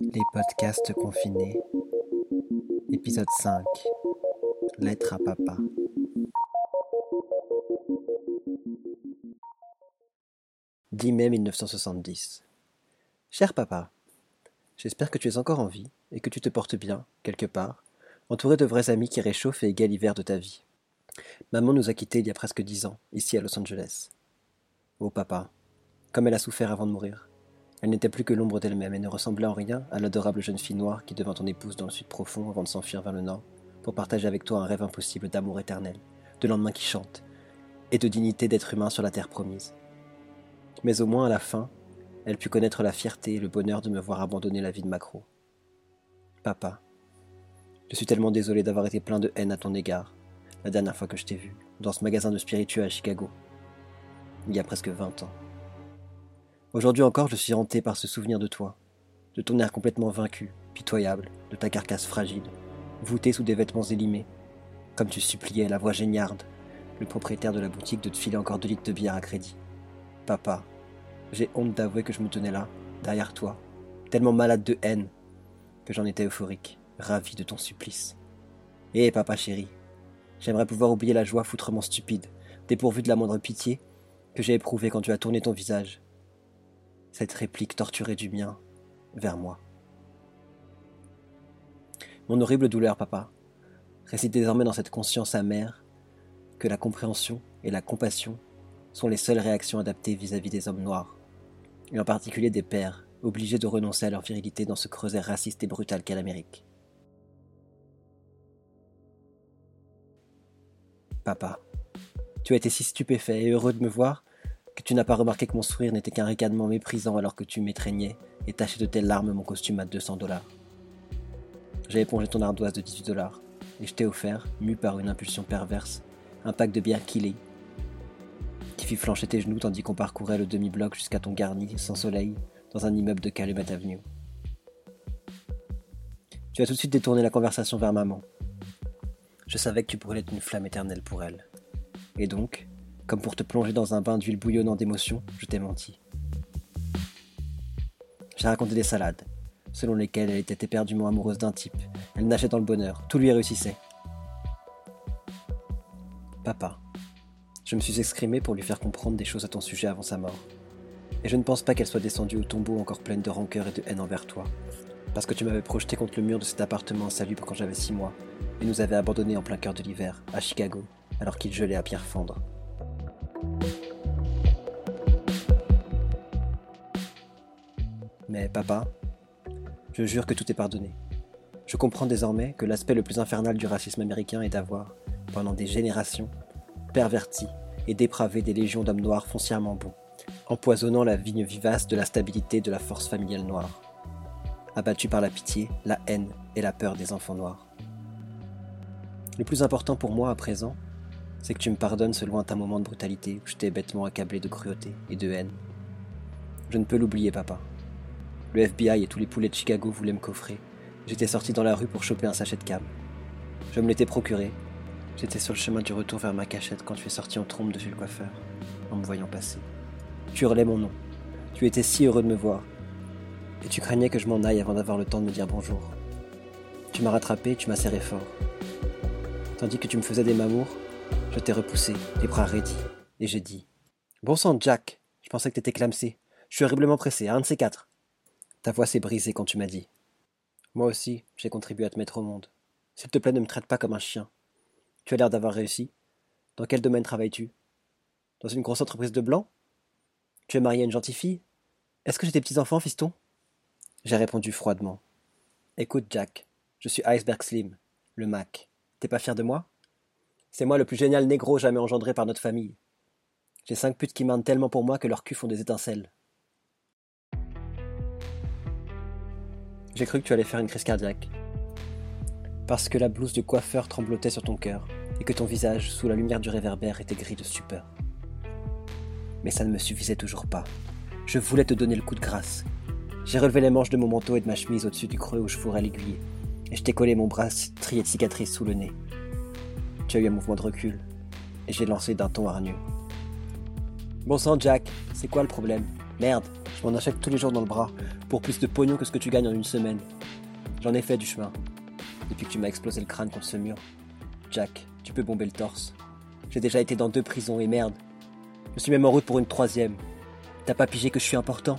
Les podcasts confinés. Épisode 5. Lettre à papa. « 10 mai 1970. Cher papa, j'espère que tu es encore en vie et que tu te portes bien, quelque part, entouré de vrais amis qui réchauffent et égalent l'hiver de ta vie. Maman nous a quittés il y a presque dix ans, ici à Los Angeles. Oh papa, comme elle a souffert avant de mourir. Elle n'était plus que l'ombre d'elle-même et ne ressemblait en rien à l'adorable jeune fille noire qui devint ton épouse dans le sud profond avant de s'enfuir vers le nord pour partager avec toi un rêve impossible d'amour éternel, de lendemain qui chante, et de dignité d'être humain sur la terre promise. Mais au moins à la fin, elle put connaître la fierté et le bonheur de me voir abandonner la vie de Macro. Papa, je suis tellement désolé d'avoir été plein de haine à ton égard, la dernière fois que je t'ai vu, dans ce magasin de spiritueux à Chicago, il y a presque vingt ans. Aujourd'hui encore, je suis hanté par ce souvenir de toi, de ton air complètement vaincu, pitoyable, de ta carcasse fragile, voûtée sous des vêtements élimés, comme tu suppliais la voix géniarde, le propriétaire de la boutique de te filer encore deux litres de bière à crédit. Papa, j'ai honte d'avouer que je me tenais là, derrière toi, tellement malade de haine, que j'en étais euphorique, ravi de ton supplice. Eh papa chéri, J'aimerais pouvoir oublier la joie foutrement stupide, dépourvue de la moindre pitié, que j'ai éprouvée quand tu as tourné ton visage. Cette réplique torturée du mien vers moi. Mon horrible douleur, papa, réside désormais dans cette conscience amère que la compréhension et la compassion sont les seules réactions adaptées vis-à-vis des hommes noirs, et en particulier des pères obligés de renoncer à leur virilité dans ce creuset raciste et brutal qu'est l'Amérique. Papa, tu as été si stupéfait et heureux de me voir que tu n'as pas remarqué que mon sourire n'était qu'un ricanement méprisant alors que tu m'étreignais et tachais de telles larmes mon costume à 200 dollars. J'ai épongé ton ardoise de 18 dollars et je t'ai offert, mu par une impulsion perverse, un pack de bière Killy qui fit flancher tes genoux tandis qu'on parcourait le demi-bloc jusqu'à ton garni sans soleil dans un immeuble de Calumet Avenue. Tu as tout de suite détourné la conversation vers maman je savais que tu être une flamme éternelle pour elle. Et donc, comme pour te plonger dans un bain d'huile bouillonnant d'émotions, je t'ai menti. J'ai raconté des salades, selon lesquelles elle était éperdument amoureuse d'un type. Elle nageait dans le bonheur, tout lui réussissait. Papa, je me suis exprimé pour lui faire comprendre des choses à ton sujet avant sa mort. Et je ne pense pas qu'elle soit descendue au tombeau encore pleine de rancœur et de haine envers toi, parce que tu m'avais projeté contre le mur de cet appartement insalubre quand j'avais six mois, et nous avait abandonnés en plein cœur de l'hiver, à Chicago, alors qu'il gelait à pierre fendre. Mais papa, je jure que tout est pardonné. Je comprends désormais que l'aspect le plus infernal du racisme américain est d'avoir, pendant des générations, perverti et dépravé des légions d'hommes noirs foncièrement bons, empoisonnant la vigne vivace de la stabilité de la force familiale noire, abattu par la pitié, la haine et la peur des enfants noirs. Le plus important pour moi à présent, c'est que tu me pardonnes ce lointain moment de brutalité où je t'ai bêtement accablé de cruauté et de haine. Je ne peux l'oublier, papa. Le FBI et tous les poulets de Chicago voulaient me coffrer. J'étais sorti dans la rue pour choper un sachet de cam. Je me l'étais procuré. J'étais sur le chemin du retour vers ma cachette quand tu es sorti en trompe de chez le coiffeur, en me voyant passer. Tu hurlais mon nom. Tu étais si heureux de me voir. Et tu craignais que je m'en aille avant d'avoir le temps de me dire bonjour. Tu m'as rattrapé tu m'as serré fort. Tandis que tu me faisais des mamours, je t'ai repoussé, les bras raidis, et j'ai dit Bon sang, Jack, je pensais que t'étais clamsé. Je suis horriblement pressé, un de ces quatre. Ta voix s'est brisée quand tu m'as dit. Moi aussi, j'ai contribué à te mettre au monde. S'il te plaît, ne me traite pas comme un chien. Tu as l'air d'avoir réussi. Dans quel domaine travailles-tu? Dans une grosse entreprise de blancs Tu es marié à une gentille fille? Est-ce que j'ai des petits-enfants, fiston? J'ai répondu froidement. Écoute, Jack, je suis Iceberg Slim, le Mac. T'es pas fier de moi? C'est moi le plus génial négro jamais engendré par notre famille. J'ai cinq putes qui mentent tellement pour moi que leurs culs font des étincelles. J'ai cru que tu allais faire une crise cardiaque. Parce que la blouse de coiffeur tremblotait sur ton cœur et que ton visage, sous la lumière du réverbère, était gris de stupeur. Mais ça ne me suffisait toujours pas. Je voulais te donner le coup de grâce. J'ai relevé les manches de mon manteau et de ma chemise au-dessus du creux où je fourrais l'aiguille et je t'ai collé mon bras trié de cicatrices sous le nez. Tu eu un mouvement de recul, et j'ai lancé d'un ton hargneux. Bon sang, Jack, c'est quoi le problème? Merde, je m'en achète tous les jours dans le bras, pour plus de pognon que ce que tu gagnes en une semaine. J'en ai fait du chemin, depuis que tu m'as explosé le crâne contre ce mur. Jack, tu peux bomber le torse. J'ai déjà été dans deux prisons et merde. Je suis même en route pour une troisième. T'as pas pigé que je suis important?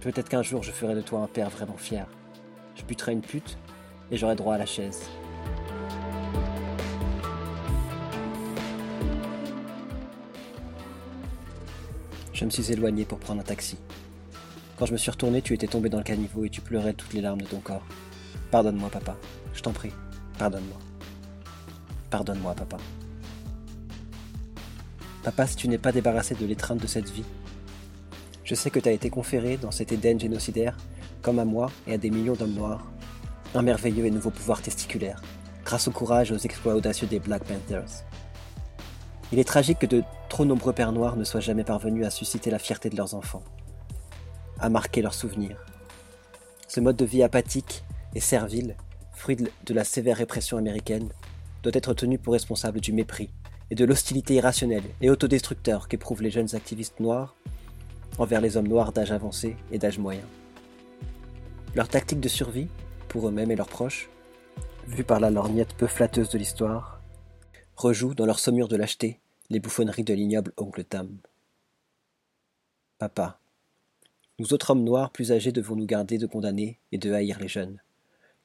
Peut-être qu'un jour je ferai de toi un père vraiment fier. Je buterai une pute et j'aurai droit à la chaise. Je me suis éloigné pour prendre un taxi. Quand je me suis retourné, tu étais tombé dans le caniveau et tu pleurais toutes les larmes de ton corps. Pardonne-moi, papa. Je t'en prie. Pardonne-moi. Pardonne-moi, papa. Papa, si tu n'es pas débarrassé de l'étreinte de cette vie, je sais que tu as été conféré dans cet Éden génocidaire, comme à moi et à des millions d'hommes noirs, un merveilleux et nouveau pouvoir testiculaire, grâce au courage et aux exploits audacieux des Black Panthers. Il est tragique que de trop nombreux pères noirs ne soient jamais parvenus à susciter la fierté de leurs enfants, à marquer leurs souvenirs. Ce mode de vie apathique et servile, fruit de la sévère répression américaine, doit être tenu pour responsable du mépris et de l'hostilité irrationnelle et autodestructeur qu'éprouvent les jeunes activistes noirs envers les hommes noirs d'âge avancé et d'âge moyen. Leur tactique de survie, pour eux-mêmes et leurs proches, vue par la lorgnette peu flatteuse de l'histoire, rejoue dans leur saumure de lâcheté les bouffonneries de l'ignoble oncle Tam. Papa, nous autres hommes noirs plus âgés devons nous garder de condamner et de haïr les jeunes,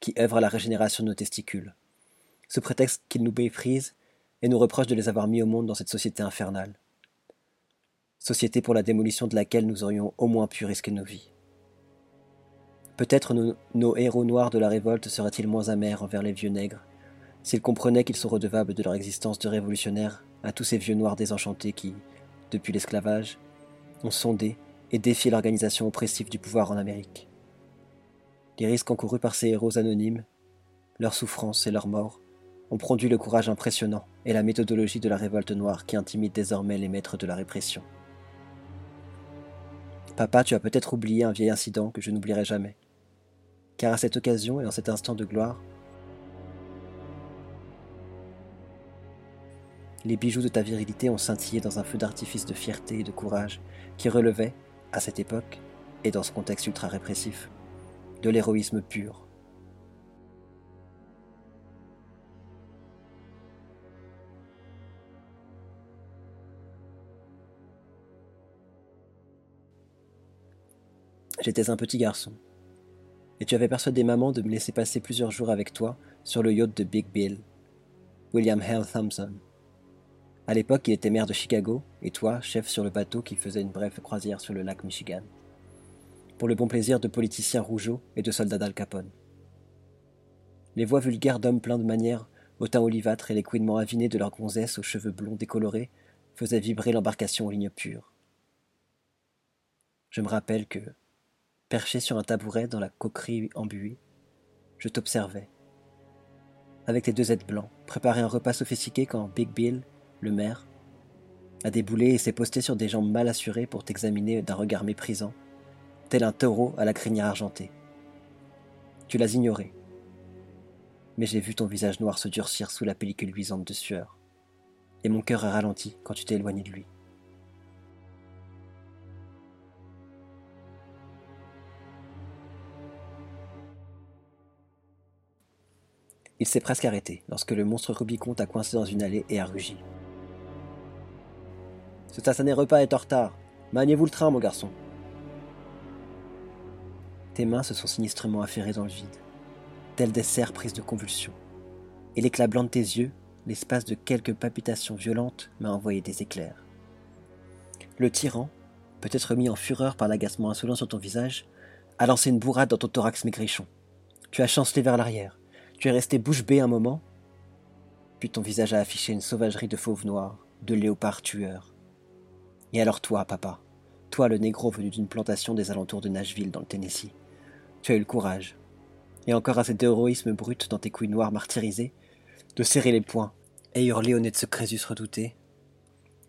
qui œuvrent à la régénération de nos testicules, ce prétexte qu'ils nous méprisent et nous reprochent de les avoir mis au monde dans cette société infernale. Société pour la démolition de laquelle nous aurions au moins pu risquer nos vies. Peut-être nos héros noirs de la révolte seraient-ils moins amers envers les vieux nègres, s'ils comprenaient qu'ils sont redevables de leur existence de révolutionnaires à tous ces vieux noirs désenchantés qui, depuis l'esclavage, ont sondé et défié l'organisation oppressive du pouvoir en Amérique. Les risques encourus par ces héros anonymes, leurs souffrances et leurs morts, ont produit le courage impressionnant et la méthodologie de la révolte noire qui intimide désormais les maîtres de la répression. Papa, tu as peut-être oublié un vieil incident que je n'oublierai jamais. Car à cette occasion et en cet instant de gloire, les bijoux de ta virilité ont scintillé dans un feu d'artifice de fierté et de courage qui relevait, à cette époque, et dans ce contexte ultra répressif, de l'héroïsme pur. J'étais un petit garçon, et tu avais persuadé maman de me laisser passer plusieurs jours avec toi sur le yacht de Big Bill, William Hale Thompson. À l'époque, il était maire de Chicago, et toi, chef sur le bateau qui faisait une brève croisière sur le lac Michigan, pour le bon plaisir de politiciens rougeaux et de soldats d'Al Capone. Les voix vulgaires d'hommes pleins de manières, au teint olivâtre et les couinements avinés de leurs gonzesses aux cheveux blonds décolorés faisaient vibrer l'embarcation aux lignes pures. Je me rappelle que, perché sur un tabouret dans la coquerie embuée, je t'observais. Avec tes deux aides blancs, préparer un repas sophistiqué quand Big Bill le maire, a déboulé et s'est posté sur des jambes mal assurées pour t'examiner d'un regard méprisant, tel un taureau à la crinière argentée. Tu l'as ignoré, mais j'ai vu ton visage noir se durcir sous la pellicule luisante de sueur, et mon cœur a ralenti quand tu t'es éloigné de lui. Il s'est presque arrêté lorsque le monstre Rubicon t'a coincé dans une allée et a rugi. Ce satané repas est en retard. Maniez-vous le train, mon garçon. Tes mains se sont sinistrement affairées dans le vide, telles des serres prises de convulsions. Et l'éclat blanc de tes yeux, l'espace de quelques palpitations violentes, m'a envoyé des éclairs. Le tyran, peut-être mis en fureur par l'agacement insolent sur ton visage, a lancé une bourrade dans ton thorax maigrichon. Tu as chancelé vers l'arrière. Tu es resté bouche bée un moment, puis ton visage a affiché une sauvagerie de fauve noir, de léopard tueur. Et alors toi, papa, toi le négro venu d'une plantation des alentours de Nashville dans le Tennessee, tu as eu le courage, et encore assez d'héroïsme brut dans tes couilles noires martyrisées, de serrer les poings et hurler au nez de ce Crésus redouté,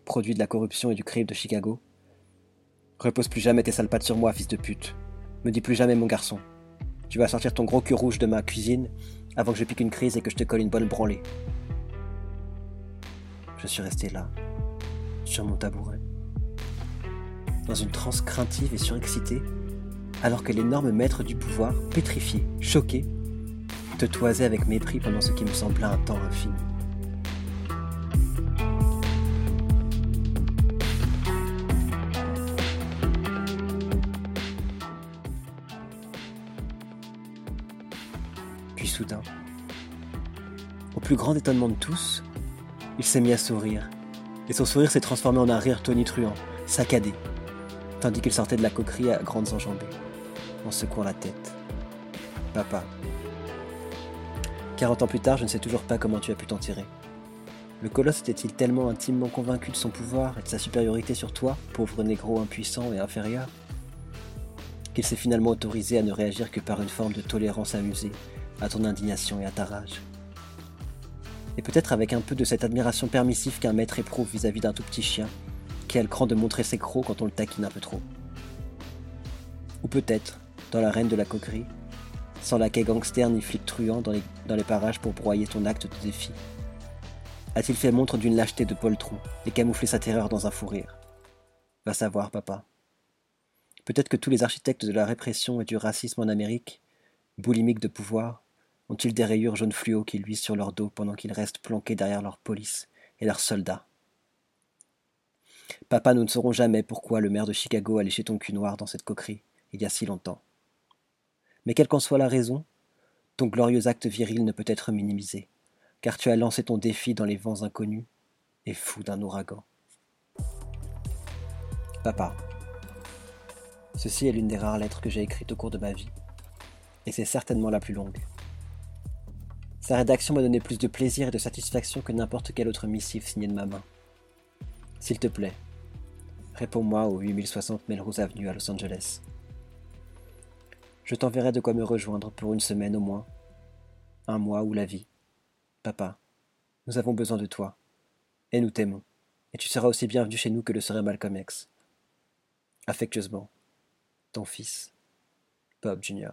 produit de la corruption et du crime de Chicago. Repose plus jamais tes sales pattes sur moi, fils de pute. Me dis plus jamais, mon garçon. Tu vas sortir ton gros cul rouge de ma cuisine avant que je pique une crise et que je te colle une bonne branlée. Je suis resté là, sur mon tabouret dans une transe craintive et surexcitée, alors que l'énorme maître du pouvoir, pétrifié, choqué, te toisait avec mépris pendant ce qui me sembla un temps infini. Puis soudain, au plus grand étonnement de tous, il s'est mis à sourire, et son sourire s'est transformé en un rire tonitruant, saccadé, tandis qu'il sortait de la coquerie à grandes enjambées, en secouant la tête. Papa. Quarante ans plus tard, je ne sais toujours pas comment tu as pu t'en tirer. Le colosse était-il tellement intimement convaincu de son pouvoir et de sa supériorité sur toi, pauvre négro impuissant et inférieur, qu'il s'est finalement autorisé à ne réagir que par une forme de tolérance amusée à ton indignation et à ta rage? Et peut-être avec un peu de cette admiration permissive qu'un maître éprouve vis-à-vis d'un tout petit chien, le cran de montrer ses crocs quand on le taquine un peu trop. Ou peut-être, dans la reine de la coquerie, sans laquais gangster ni flic truand dans les, dans les parages pour broyer ton acte de défi. A-t-il fait montre d'une lâcheté de poltron et camouflé sa terreur dans un fou rire? Va savoir, papa. Peut-être que tous les architectes de la répression et du racisme en Amérique, boulimiques de pouvoir, ont-ils des rayures jaunes fluo qui luisent sur leur dos pendant qu'ils restent planqués derrière leur police et leurs soldats Papa, nous ne saurons jamais pourquoi le maire de Chicago a léché ton cul noir dans cette coquerie, il y a si longtemps. Mais quelle qu'en soit la raison, ton glorieux acte viril ne peut être minimisé, car tu as lancé ton défi dans les vents inconnus et fou d'un ouragan. Papa, ceci est l'une des rares lettres que j'ai écrites au cours de ma vie, et c'est certainement la plus longue. Sa rédaction m'a donné plus de plaisir et de satisfaction que n'importe quelle autre missive signée de ma main. S'il te plaît, réponds-moi au 8060 Melrose Avenue à Los Angeles. Je t'enverrai de quoi me rejoindre pour une semaine au moins, un mois ou la vie. Papa, nous avons besoin de toi, et nous t'aimons, et tu seras aussi bienvenu chez nous que le serait Malcolm X. Affectueusement, ton fils, Bob Jr.